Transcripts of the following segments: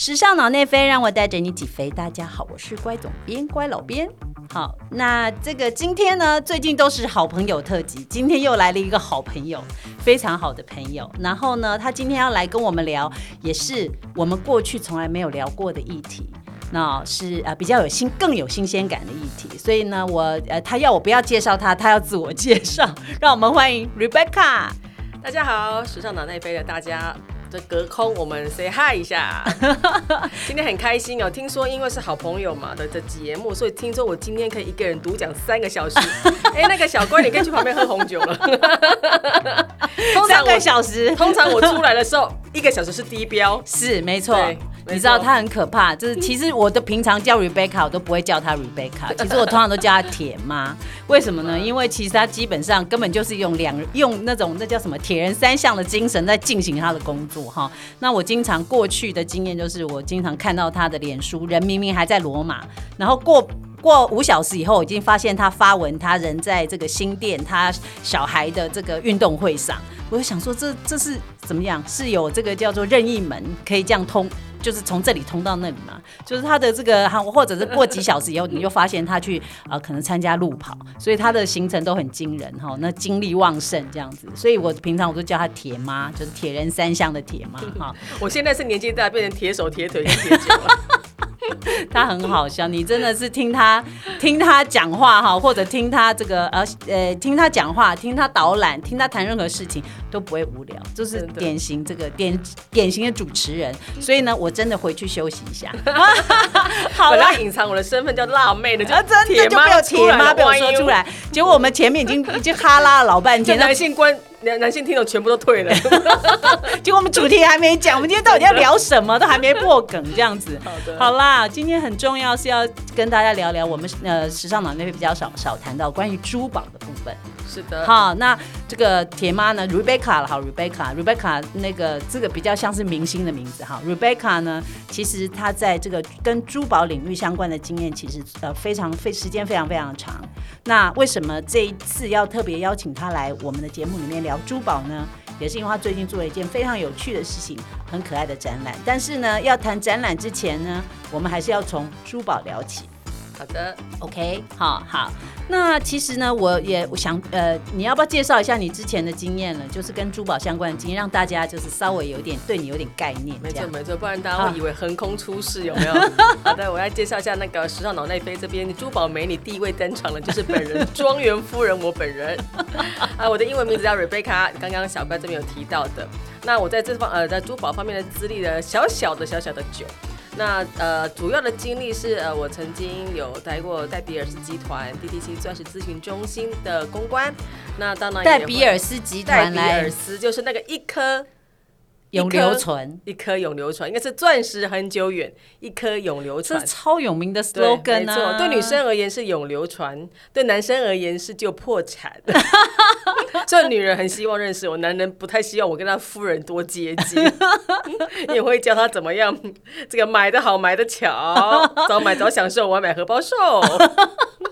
时尚脑内飞，让我带着你起飞。大家好，我是乖总编，乖老编。好，那这个今天呢，最近都是好朋友特辑，今天又来了一个好朋友，非常好的朋友。然后呢，他今天要来跟我们聊，也是我们过去从来没有聊过的议题。那是呃比较有新、更有新鲜感的议题。所以呢，我呃他要我不要介绍他，他要自我介绍。让我们欢迎 Rebecca。大家好，时尚脑内飞的大家。这隔空我们 say hi 一下，今天很开心哦。听说因为是好朋友嘛的的节目，所以听说我今天可以一个人独讲三个小时。哎，那个小乖，你可以去旁边喝红酒了。三个小时，通常我出来的时候，一个小时是低标，是没错。你知道他很可怕，就是其实我的平常叫 Rebecca，我都不会叫他 Rebecca，其实我通常都叫他铁妈。为什么呢？因为其实他基本上根本就是用两用那种那叫什么铁人三项的精神在进行他的工作哈。那我经常过去的经验就是，我经常看到他的脸书，人明明还在罗马，然后过过五小时以后，已经发现他发文，他人在这个新店他小孩的这个运动会上。我就想说，这这是怎么样？是有这个叫做任意门可以这样通？就是从这里通到那里嘛，就是他的这个哈，或者是过几小时以后，你就发现他去啊，可能参加路跑，所以他的行程都很惊人哈，那精力旺盛这样子，所以我平常我都叫他铁妈，就是铁人三项的铁妈哈。我现在是年纪大，变成铁手铁腿铁脚了。他很好笑，你真的是听他听他讲话哈，或者听他这个呃呃听他讲话，听他导览，听他谈任何事情都不会无聊，就是典型这个典典型的主持人。所以呢，我真的回去休息一下。好了，隐藏我的身份叫辣妹的，就真的就被我铁妈被我说出来，结果我们前面已经已经哈拉了老半天，男性观。男男性听众全部都退了，结果我们主题还没讲，我们今天到底要聊什么，都还没破梗，这样子。好的，好啦，今天很重要是要跟大家聊聊我们呃时尚脑那边比较少少谈到关于珠宝的部分。是的，好，那这个铁妈呢，Rebecca 了好，Rebecca，Rebecca 那个这个比较像是明星的名字哈，Rebecca 呢，其实她在这个跟珠宝领域相关的经验，其实呃非常费时间非常非常长。那为什么这一次要特别邀请她来我们的节目里面聊珠宝呢？也是因为他最近做了一件非常有趣的事情，很可爱的展览。但是呢，要谈展览之前呢，我们还是要从珠宝聊起。好的，OK，好好。那其实呢，我也想，呃，你要不要介绍一下你之前的经验呢？就是跟珠宝相关的经验，让大家就是稍微有点对你有点概念。没错没错，不然大家会以为横空出世，有没有？好的，我要介绍一下那个时尚脑内飞这边珠宝美女第一位登场的，就是本人庄园夫人，我本人。啊，我的英文名字叫 Rebecca，刚刚小乖这边有提到的。那我在这方呃，在珠宝方面的资历呢，小小的小小的九。那呃，主要的经历是呃，我曾经有待过戴比尔斯集团 DTC 钻石咨询中心的公关。那当然，戴比尔斯集团，戴比尔斯就是那个一颗。永留存，一颗永流传，应该是钻石很久远，一颗永流传，这超有名的 slogan 啊！对女生而言是永流传，对男生而言是就破产。所以女人很希望认识我，男人不太希望我跟他夫人多接近，也会教他怎么样这个买的好，买的巧，早买早享受，晚买荷包瘦。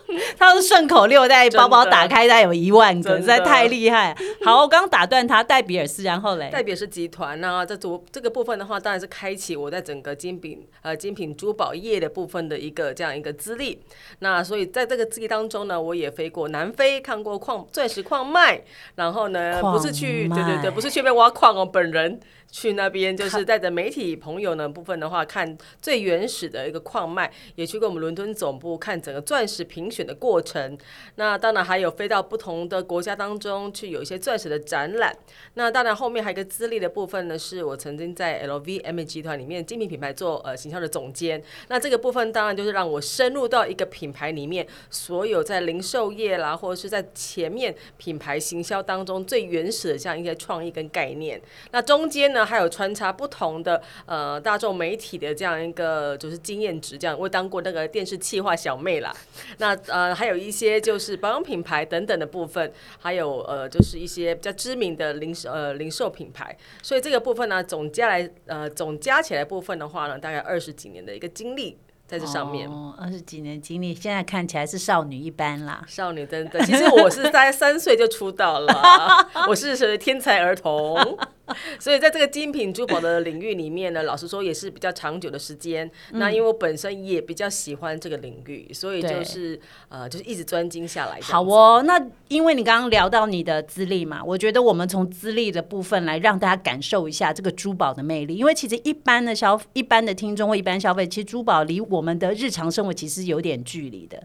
他是顺口溜，在包包打开，概有一万个，实在太厉害。好，我刚刚打断他，戴比尔斯，然后嘞，戴比尔斯集团呢，这主这个部分的话，当然是开启我在整个精品呃精品珠宝业的部分的一个这样一个资历。那所以在这个资历当中呢，我也飞过南非，看过矿钻石矿脉，然后呢，不是去对对对，不是去那边挖矿哦，本人。去那边就是带着媒体朋友呢部分的话，看最原始的一个矿脉，也去过我们伦敦总部看整个钻石评选的过程。那当然还有飞到不同的国家当中去有一些钻石的展览。那当然后面还有一个资历的部分呢，是我曾经在 LVMH 集团里面精品品牌做呃行销的总监。那这个部分当然就是让我深入到一个品牌里面，所有在零售业啦，或者是在前面品牌行销当中最原始的这样一些创意跟概念。那中间。那还有穿插不同的呃大众媒体的这样一个就是经验值，这样我当过那个电视企划小妹啦。那呃还有一些就是保养品牌等等的部分，还有呃就是一些比较知名的零售呃零售品牌。所以这个部分呢，总加来呃总加起来部分的话呢，大概二十几年的一个经历。在这上面，二十几年经历，现在看起来是少女一般啦。少女真的，其实我是在三岁就出道了，我是属于天才儿童。所以在这个精品珠宝的领域里面呢，老实说也是比较长久的时间。那因为我本身也比较喜欢这个领域，所以就是呃，就是一直专精下来。好哦，那因为你刚刚聊到你的资历嘛，我觉得我们从资历的部分来让大家感受一下这个珠宝的魅力。因为其实一般的消一般的听众或一般消费，其实珠宝离我们的日常生活其实有点距离的。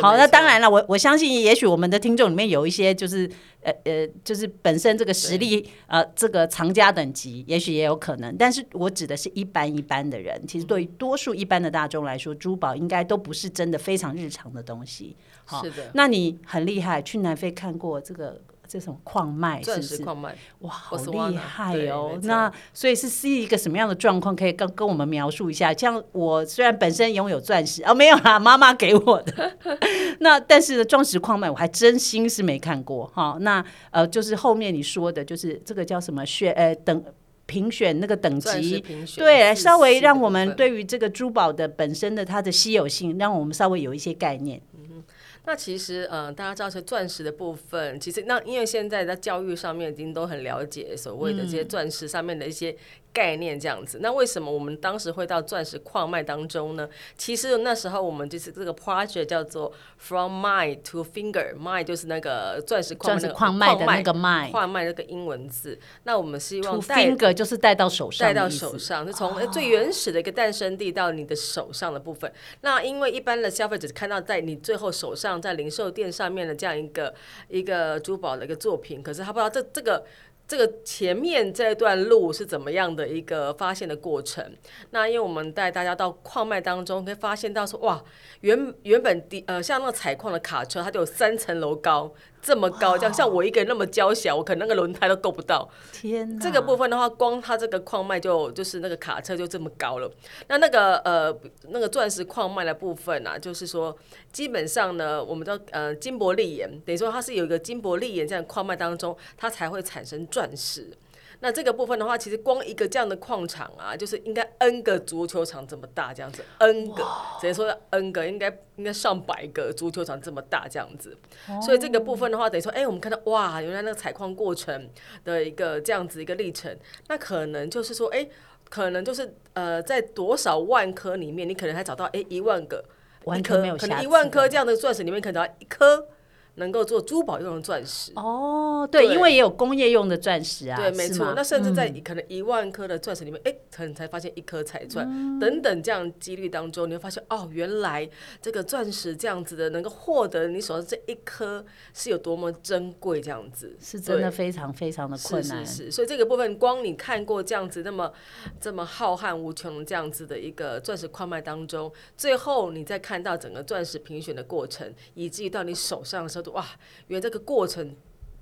好，那当然了，我我相信，也许我们的听众里面有一些就是呃呃，就是本身这个实力呃，这个藏家等级，也许也有可能。但是我指的是一般一般的人，其实对于多数一般的大众来说，珠宝应该都不是真的非常日常的东西。好，是的。那你很厉害，去南非看过这个。这种矿脉，钻石矿脉，哇，好厉害哦！那所以是是一个什么样的状况？可以跟跟我们描述一下。像我虽然本身拥有钻石，哦，没有啦，妈妈给我的。那但是呢，钻石矿脉我还真心是没看过哈。那呃，就是后面你说的，就是这个叫什么选呃等评选那个等级，对，稍微让我们对于这个珠宝的本身的它的稀有性，让我们稍微有一些概念。那其实，嗯，大家知道是钻石的部分，其实那因为现在在教育上面已经都很了解所谓的这些钻石上面的一些。概念这样子，那为什么我们当时会到钻石矿脉当中呢？其实那时候我们就是这个 project 叫做 From Mine to Finger，Mine 就是那个钻石矿矿脉的那个脉，矿脉那个英文字。那我们希望 finger 就是带到手上，带到手上，就从最原始的一个诞生地到你的手上的部分。那因为一般的消费者看到在你最后手上在零售店上面的这样一个一个珠宝的一个作品，可是他不知道这这个。这个前面这段路是怎么样的一个发现的过程？那因为我们带大家到矿脉当中，可以发现到说，哇，原原本的呃像那个采矿的卡车，它就有三层楼高。这么高，像像我一个人那么娇小，我可能那个轮胎都够不到。天这个部分的话，光它这个矿脉就就是那个卡车就这么高了。那那个呃那个钻石矿脉的部分啊，就是说基本上呢，我们的呃金箔丽岩，等于说它是有一个金箔丽岩这样矿脉当中，它才会产生钻石。那这个部分的话，其实光一个这样的矿场啊，就是应该 N 个足球场这么大这样子，N 个，只能说 N 个，应该应该上百个足球场这么大这样子。所以这个部分的话，等于说，哎，我们看到哇，原来那个采矿过程的一个这样子一个历程，那可能就是说，哎，可能就是呃，在多少万颗里面，你可能还找到哎一万个，一颗可能一万颗这样的钻石里面，可能找一颗。能够做珠宝用的钻石。哦，对，因为也有工业用的钻石啊，对，没错。那甚至在可能一万颗的钻石里面，哎，可能才发现一颗彩钻。等等这样几率当中，你会发现哦，原来这个钻石这样子的能够获得你手上这一颗是有多么珍贵，这样子。是真的非常非常的困难。是是是，所以这个部分光你看过这样子那么这么浩瀚无穷这样子的一个钻石矿脉当中，最后你再看到整个钻石评选的过程，以至于到你手上的时候。哇，原来这个过程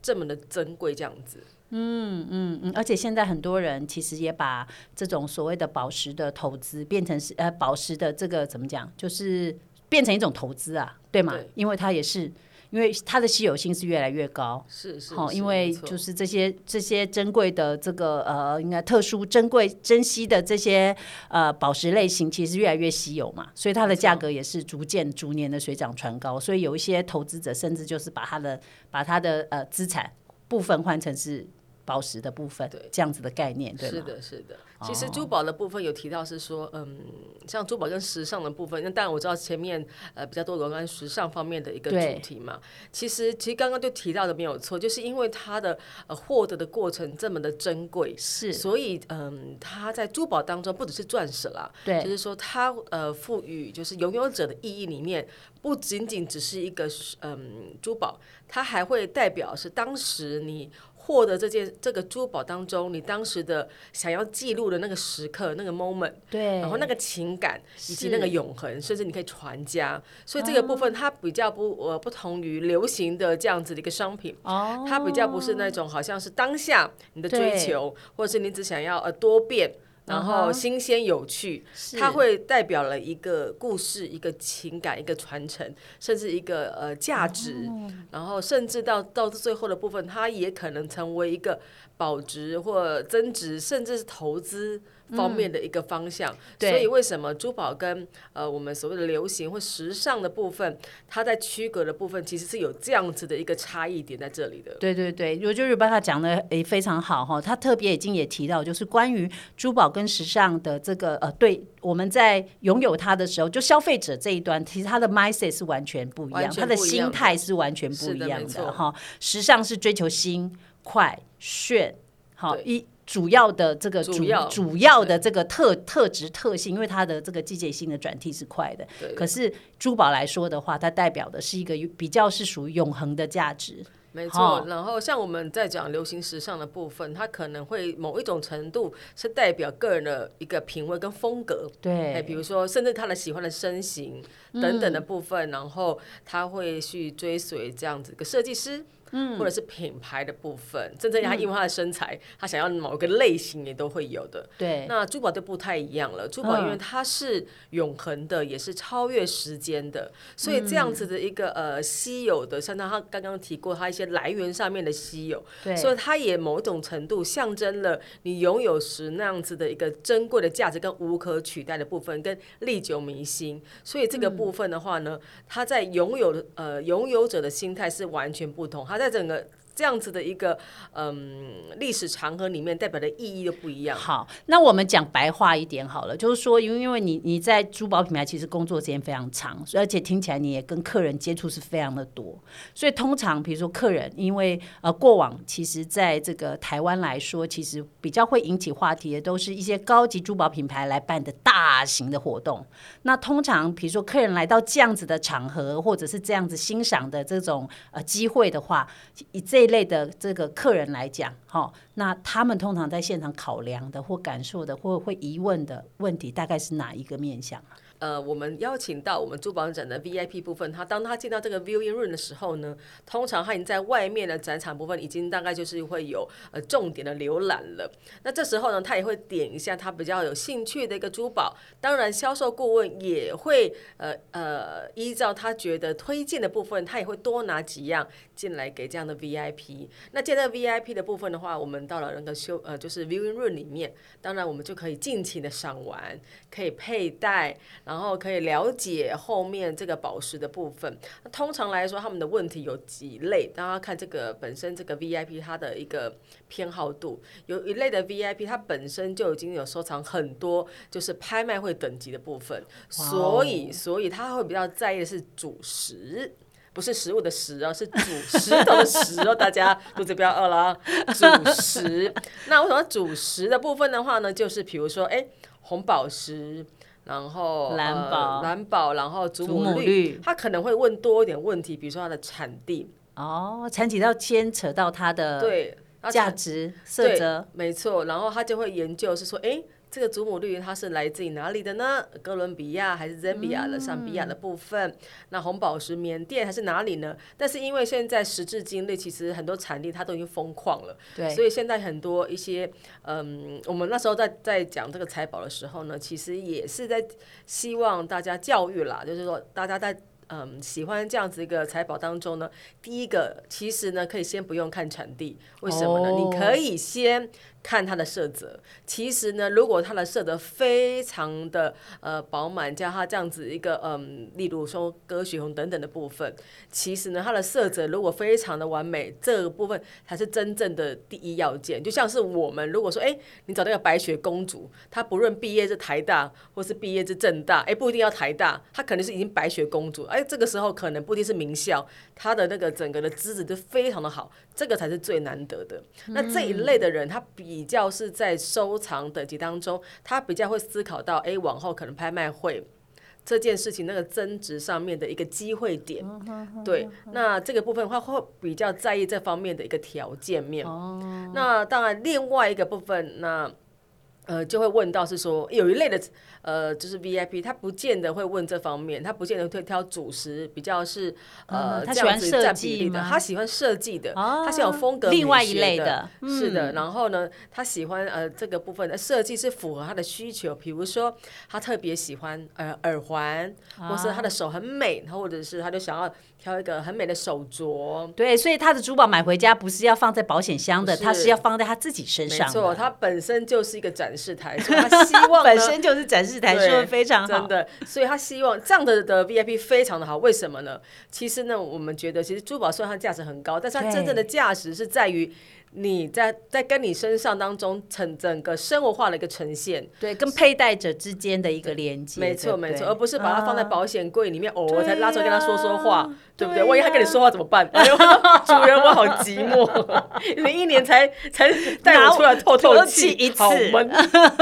这么的珍贵，这样子。嗯嗯嗯，而且现在很多人其实也把这种所谓的宝石的投资变成是呃宝石的这个怎么讲，就是变成一种投资啊，对吗？因为它也是。因为它的稀有性是越来越高，是是，好，因为就是这些这些珍贵的这个呃，应该特殊珍贵珍稀的这些呃宝石类型，其实越来越稀有嘛，所以它的价格也是逐渐逐年的水涨船高，所以有一些投资者甚至就是把他的把他的呃资产部分换成是。宝石的部分，对这样子的概念，对是的，是的。其实珠宝的部分有提到是说，嗯，像珠宝跟时尚的部分，那当然我知道前面呃比较多有关时尚方面的一个主题嘛。其实其实刚刚就提到的没有错，就是因为它的呃获得的过程这么的珍贵，是，所以嗯，它在珠宝当中不只是钻石啦，对，就是说它呃赋予就是拥有者的意义里面，不仅仅只是一个嗯珠宝，它还会代表是当时你。获得这件这个珠宝当中，你当时的想要记录的那个时刻，那个 moment，对，然后那个情感以及那个永恒，甚至你可以传家，所以这个部分它比较不呃不同于流行的这样子的一个商品，哦，它比较不是那种好像是当下你的追求，或者是你只想要呃多变。然后新鲜有趣，它会代表了一个故事、一个情感、一个传承，甚至一个呃价值。然后甚至到到最后的部分，它也可能成为一个保值或增值，甚至是投资方面的一个方向。对所以为什么珠宝跟呃我们所谓的流行或时尚的部分，它在区隔的部分其实是有这样子的一个差异点在这里的。对对对，我觉得 Rebecca 讲的诶非常好哈，他特别已经也提到，就是关于珠宝跟时尚的这个呃，对我们在拥有它的时候，就消费者这一端，其实他的 mindset 是完全不一样，完全他的心态是完全不一样的哈。时尚是追求新、快、炫，好一。主要的这个主主要主要的这个特特质特性，因为它的这个季节性的转替是快的。对可是珠宝来说的话，它代表的是一个比较是属于永恒的价值。没好错，然后像我们在讲流行时尚的部分，它可能会某一种程度是代表个人的一个品味跟风格。对哎，对，比如说，甚至他的喜欢的身形等等的部分，然后他会去追随这样子一个设计师，嗯，或者是品牌的部分，甚至他因为他的身材，他想要某个类型也都会有的。对，那珠宝就不太一样了，珠宝因为嗯它是永恒的，也是超越时间的，所以这样子的一个呃稀有的，像他刚刚提过，他一些来源上面的稀有，对，所以它也某种程度象征了你拥有时那样子的一个珍贵的价值跟无可取代的部分，跟历久弥新。所以这个部分的话呢，它在拥有的呃拥有者的心态是完全不同，它在整个。这样子的一个嗯历史长河里面代表的意义又不一样。好，那我们讲白话一点好了，就是说，因为因为你你在珠宝品牌其实工作时间非常长，而且听起来你也跟客人接触是非常的多，所以通常比如说客人，因为呃过往其实在这个台湾来说，其实比较会引起话题的都是一些高级珠宝品牌来办的大型的活动。那通常比如说客人来到这样子的场合，或者是这样子欣赏的这种呃机会的话，以这类的这个客人来讲，哈、那他们通常在现场考量的或感受的或会疑问的问题，大概是哪一个面向？呃，我们邀请到我们珠宝展的 VIP 部分，他当他进到这个 viewing room 的时候呢，通常他已经在外面的展场部分已经大概就是会有呃重点的浏览了。那这时候呢，他也会点一下他比较有兴趣的一个珠宝，当然销售顾问也会呃呃依照他觉得推荐的部分，他也会多拿几样进来给这样的 VIP。那进到 VIP 的部分的话，我们到了那个修呃就是 viewing room 里面，当然我们就可以尽情的赏玩，可以佩戴。然后可以了解后面这个宝石的部分。那通常来说，他们的问题有几类，大家看这个本身这个 VIP 它的一个偏好度，有一类的 VIP 它本身就已经有收藏很多就是拍卖会等级的部分，所以所以他会比较在意的是主食。不是食物的食哦，是主石头的石哦，大家肚子不要饿了啊。主食，那为什么主食的部分的话呢，就是比如说，哎，红宝石，然后蓝宝。呃、蓝宝，然后祖母绿他可能会问多一点问题，比如说它的产地，哦，产地要牵扯到它的对，价值、色泽，没错，然后他就会研究是说，哎，这个祖母绿它是来自于哪里的呢？哥伦比亚还是赞比亚的上比亚的部分？那红宝石缅甸还是哪里呢？但是因为现在时至今日，其实很多产地它都已经封矿了，对，所以现在很多一些，嗯，我们那时候在在讲这个财宝的时候呢，其实也是在希望大家教育啦，就是说大家在。嗯，喜欢这样子一个财宝当中呢，第一个其实呢，可以先不用看产地，为什么呢？哦你可以先看它的色泽。其实呢，如果它的色泽非常的呃饱满，加它这样子一个嗯，例如说鸽血红等等的部分，其实呢，它的色泽如果非常的完美，这个部分才是真正的第一要件。就像是我们如果说，哎、你找那个白雪公主，她不论毕业是台大或是毕业是正大，哎、不一定要台大，她可能是已经白雪公主，哎、这个时候可能不一定是名校，她的那个整个的资质就非常的好，这个才是最难得的。那这一类的人，他比较是在收藏等级当中，他比较会思考到，哎、往后可能拍卖会。这件事情那个增值上面的一个机会点，对，那这个部分的话会比较在意这方面的一个条件面。那当然，另外一个部分，那呃就会问到是说，有一类的呃就是 VIP，他不见得会问这方面，他不见得会挑主食，比较是呃、嗯他这样子喜欢设占比例的，他喜欢设计的，哦他喜欢有风格另外一类的是的。然后呢，他喜欢呃这个部分的设计是符合他的需求，比如说他特别喜欢呃耳环，或是他的手很美，或者是他就想要挑一个很美的手镯。对，所以他的珠宝买回家不是要放在保险箱的，他是要放在他自己身上没。错，他本身就是一个展示台，所以他希望本身就是展示台，说的非常好，真的。所以他希望这样的的 VIP 非常的好，为什么呢？其实呢，我们觉得其实珠宝虽然它价值很高，但是它真正的价值是在于。你在在跟你身上当中成整个生活化的一个呈现，对，跟佩戴者之间的一个连接，没错没错，而不是把它放在保险柜里面，偶尔才拉出来跟他说说话，对不对？万一他跟你说话怎么办？主人我好寂寞，你一年才才带我出来透透气一次，闷。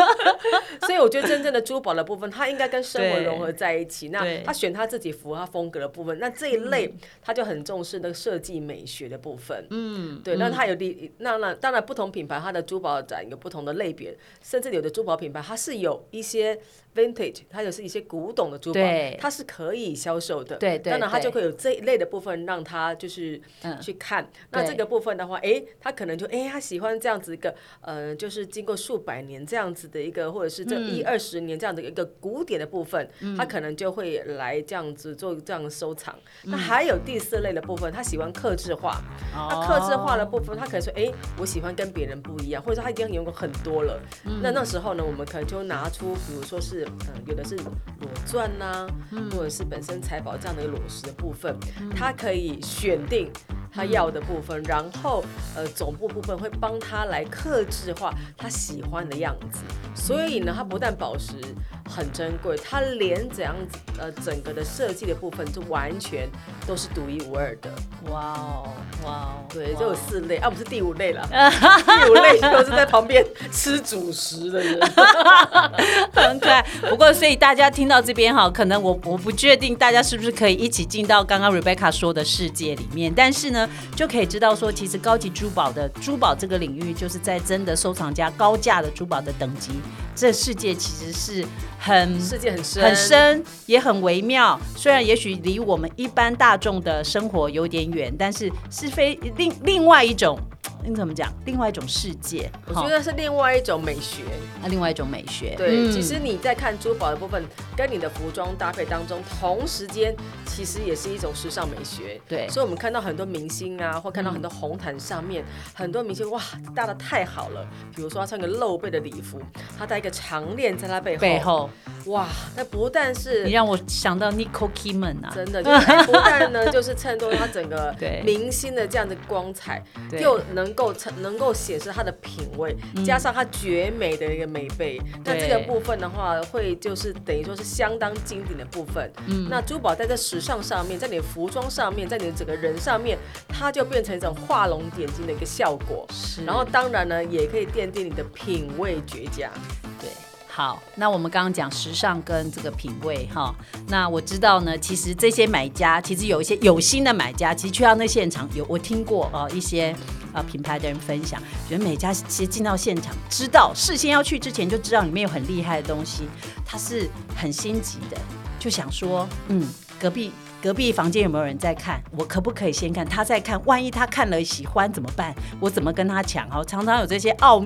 所以我觉得真正的珠宝的部分，它应该跟生活融合在一起。那他选他自己符合他风格的部分，那这一类他就很重视那个设计美学的部分。嗯，对，那他有第。那那当然，不同品牌它的珠宝展有不同的类别，甚至有的珠宝品牌它是有一些 vintage，它就是一些古董的珠宝，它是可以销售的。对对。当然，它就会有这一类的部分让他就是去看。那这个部分的话，哎，他可能就哎，他喜欢这样子一个呃，就是经过数百年这样子的一个，或者是这一二十年这样的一个古典的部分，他可能就会来这样子做这样的收藏。那还有第四类的部分，他喜欢刻制化。那刻制化的部分，他可能说，哎。我喜欢跟别人不一样，或者说他已经用过很多了。那那时候呢，我们可能就拿出，比如说是，嗯，有的是裸钻呐，或者是本身财宝这样的一个裸石的部分，他可以选定。他要的部分，然后呃总部部分会帮他来克制化他喜欢的样子，所以呢，他不但宝石很珍贵，他连怎样子呃整个的设计的部分就完全都是独一无二的。哇哦，哇哦，对，就有四类啊，不是第五类了，第五类都是在旁边吃主食的人，很可爱。不过，所以大家听到这边哈，可能我我不确定大家是不是可以一起进到刚刚 Rebecca 说的世界里面，但是呢。就可以知道说，其实高级珠宝的珠宝这个领域，就是在真的收藏家高价的珠宝的等级，这世界其实是很世界很深很深，也很微妙。虽然也许离我们一般大众的生活有点远，但是是非另另外一种。你怎么讲？另外一种世界，我觉得是另外一种美学啊，另外一种美学。对，其实你在看珠宝的部分，跟你的服装搭配当中，同时间其实也是一种时尚美学。对，所以我们看到很多明星啊，或看到很多红毯上面，很多明星哇搭的太好了。比如说他穿个露背的礼服，他戴一个长链在他背后，背后哇，那不但是你让我想到 Nicole Kidman 啊，真的，就是不但呢 就是衬托他整个明星的这样的光彩，又能。能够成能够显示他的品味，加上他绝美的一个美背，那这个部分的话，会就是等于说是相当经典的部分。嗯，那珠宝在这时尚上面，在你的服装上面，在你的整个人上面，它就变成一种画龙点睛的一个效果。是，然后当然呢，也可以奠定你的品味绝佳。对。好，那我们刚刚讲时尚跟这个品味哈，那我知道呢，其实这些买家其实有一些有心的买家，其实去到那现场有我听过哦一些呃品牌的人分享，觉得每家其实进到现场，知道事先要去之前就知道里面有很厉害的东西，他是很心急的，就想说嗯隔壁。隔壁房间有没有人在看？我可不可以先看？他在看，万一他看了喜欢怎么办？我怎么跟他抢？哦，常常有这些奥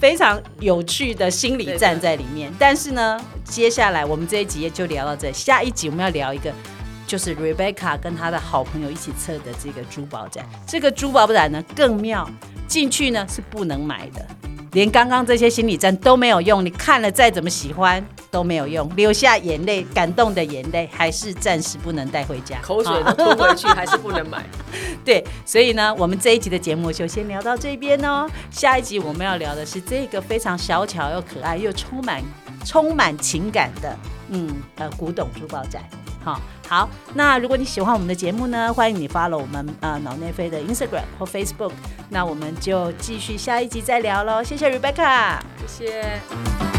非常有趣的心理战在里面。但是呢，接下来我们这一集就聊到这，下一集我们要聊一个，就是 Rebecca 跟他的好朋友一起测的这个珠宝展。这个珠宝展呢更妙，进去呢是不能买的。连刚刚这些心理战都没有用，你看了再怎么喜欢都没有用，流下眼泪，感动的眼泪还是暂时不能带回家，口水都吞回去还是不能买。对，所以呢，我们这一集的节目就先聊到这边哦。下一集我们要聊的是这个非常小巧又可爱又充满充满情感的，嗯呃古董珠宝展。好，好，那如果你喜欢我们的节目呢，欢迎你发了我们呃脑内飞的 Instagram 或 Facebook，那我们就继续下一集再聊喽。谢谢 Rebecca，谢谢。